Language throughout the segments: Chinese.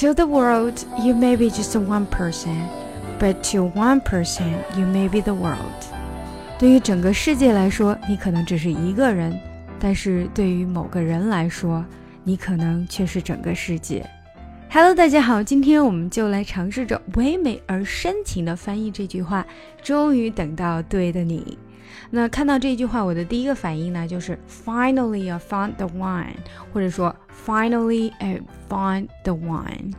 To the world, you may be just one person, but to one person, you may be the world. 对于整个世界来说，你可能只是一个人，但是对于某个人来说，你可能却是整个世界。Hello，大家好，今天我们就来尝试着唯美而深情的翻译这句话。终于等到对的你。那看到这句话，我的第一个反应呢，就是 Finally I found the one，或者说 Finally I found the one。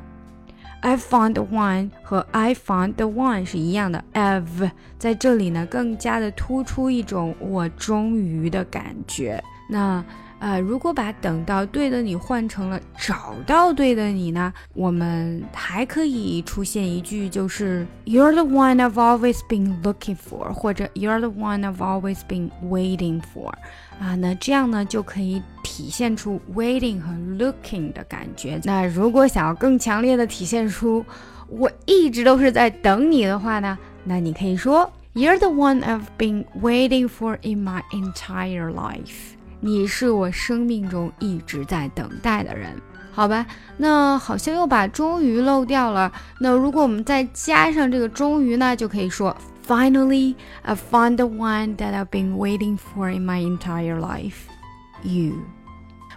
I found the one 和 I found the one 是一样的，have 在这里呢，更加的突出一种我终于的感觉。那呃，如果把等到对的你换成了找到对的你呢，我们还可以出现一句，就是 You're the one I've always been looking for，或者 You're the one I've always been waiting for。啊，那这样呢就可以体现出 waiting 和 looking 的感觉。那如果想要更强烈的体现出我一直都是在等你的话呢，那你可以说 You're the one I've been waiting for in my entire life。 你是我生命中一直在等待的人，好吧？那好像又把终于漏掉了。那如果我们再加上这个终于呢，就可以说：Finally, I found the one that I've been waiting for in my entire life, you.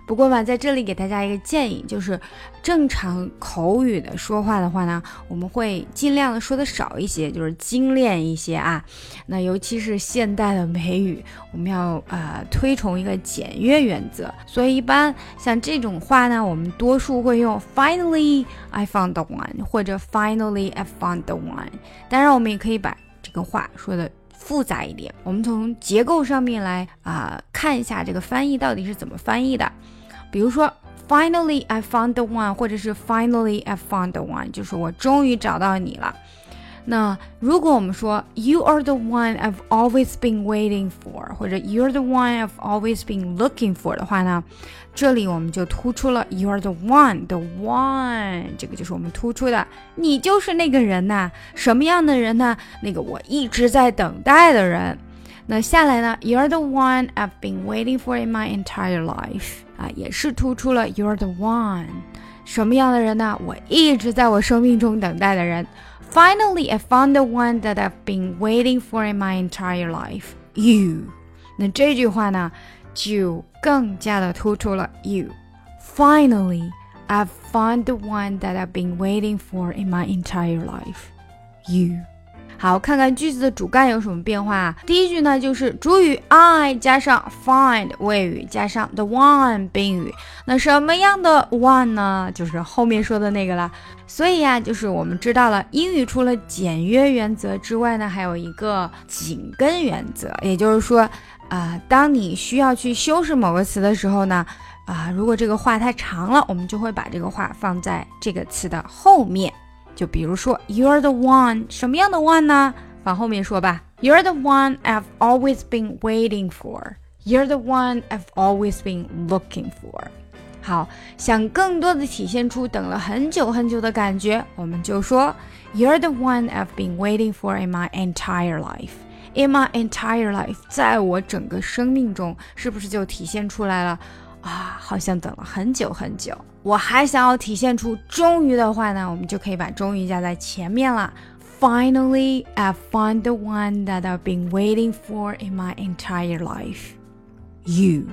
不过嘛，在这里给大家一个建议，就是正常口语的说话的话呢，我们会尽量的说的少一些，就是精炼一些啊。那尤其是现代的美语，我们要呃推崇一个简约原则，所以一般像这种话呢，我们多数会用 Finally I found the one，或者 Finally I found the one。当然，我们也可以把这个话说的。复杂一点，我们从结构上面来啊看一下这个翻译到底是怎么翻译的。比如说，Finally I found the one，或者是 Finally I found the one，就是我终于找到你了。那如果我们说 You are the one I've always been waiting for，或者 You're the one I've always been looking for 的话呢，这里我们就突出了 You're the one，the one，这个就是我们突出的，你就是那个人呐。什么样的人呢？那个我一直在等待的人。那下来呢？You're the one I've been waiting for in my entire life。啊，也是突出了 You're the one，什么样的人呢？我一直在我生命中等待的人。Finally, I found the one that I've been waiting for in my entire life. You，那这句话呢，就更加的突出了 You。Finally, I've found the one that I've been waiting for in my entire life. You。 好，看看句子的主干有什么变化？第一句呢，就是主语 I 加上 find 谓语加上 the one 宾语。那什么样的 one 呢？就是后面说的那个了。所以呀，就是我们知道了，英语除了简约原则之外呢，还有一个紧跟原则。也就是说，啊，当你需要去修饰某个词的时候呢，啊，如果这个话太长了，我们就会把这个话放在这个词的后面。就比如说，You're the one，什么样的 one 呢？往后面说吧。You're the one I've always been waiting for. You're the one I've always been looking for. 好，想更多的体现出等了很久很久的感觉，我们就说 You're the one I've been waiting for in my entire life. In my entire life，在我整个生命中，是不是就体现出来了？ 啊，好像等了很久很久。我还想要体现出终于的话呢，我们就可以把终于加在前面了。Finally, I found the one that I've been waiting for in my entire life. You，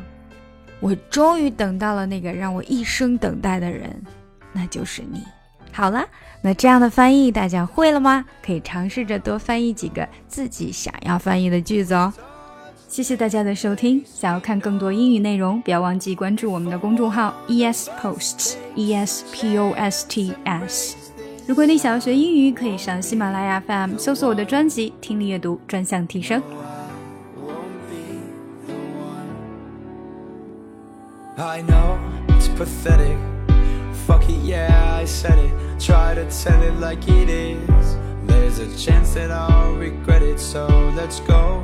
我终于等到了那个让我一生等待的人，那就是你。好了，那这样的翻译大家会了吗？可以尝试着多翻译几个自己想要翻译的句子哦。谢谢大家的收听。想要看更多英语内容，不要忘记关注我们的公众号 ES Posts E S P O S T S。如果你想要学英语，可以上喜马拉雅 FM 搜索我的专辑《听力阅读专项提升》。I know it's pathetic. Fuck it, yeah, I said it. Try to tell it like it is. There's a chance that I'll regret it, so let's go.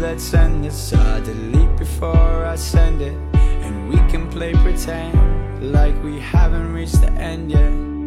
Let's end this I delete before I send it. And we can play pretend Like we haven't reached the end yet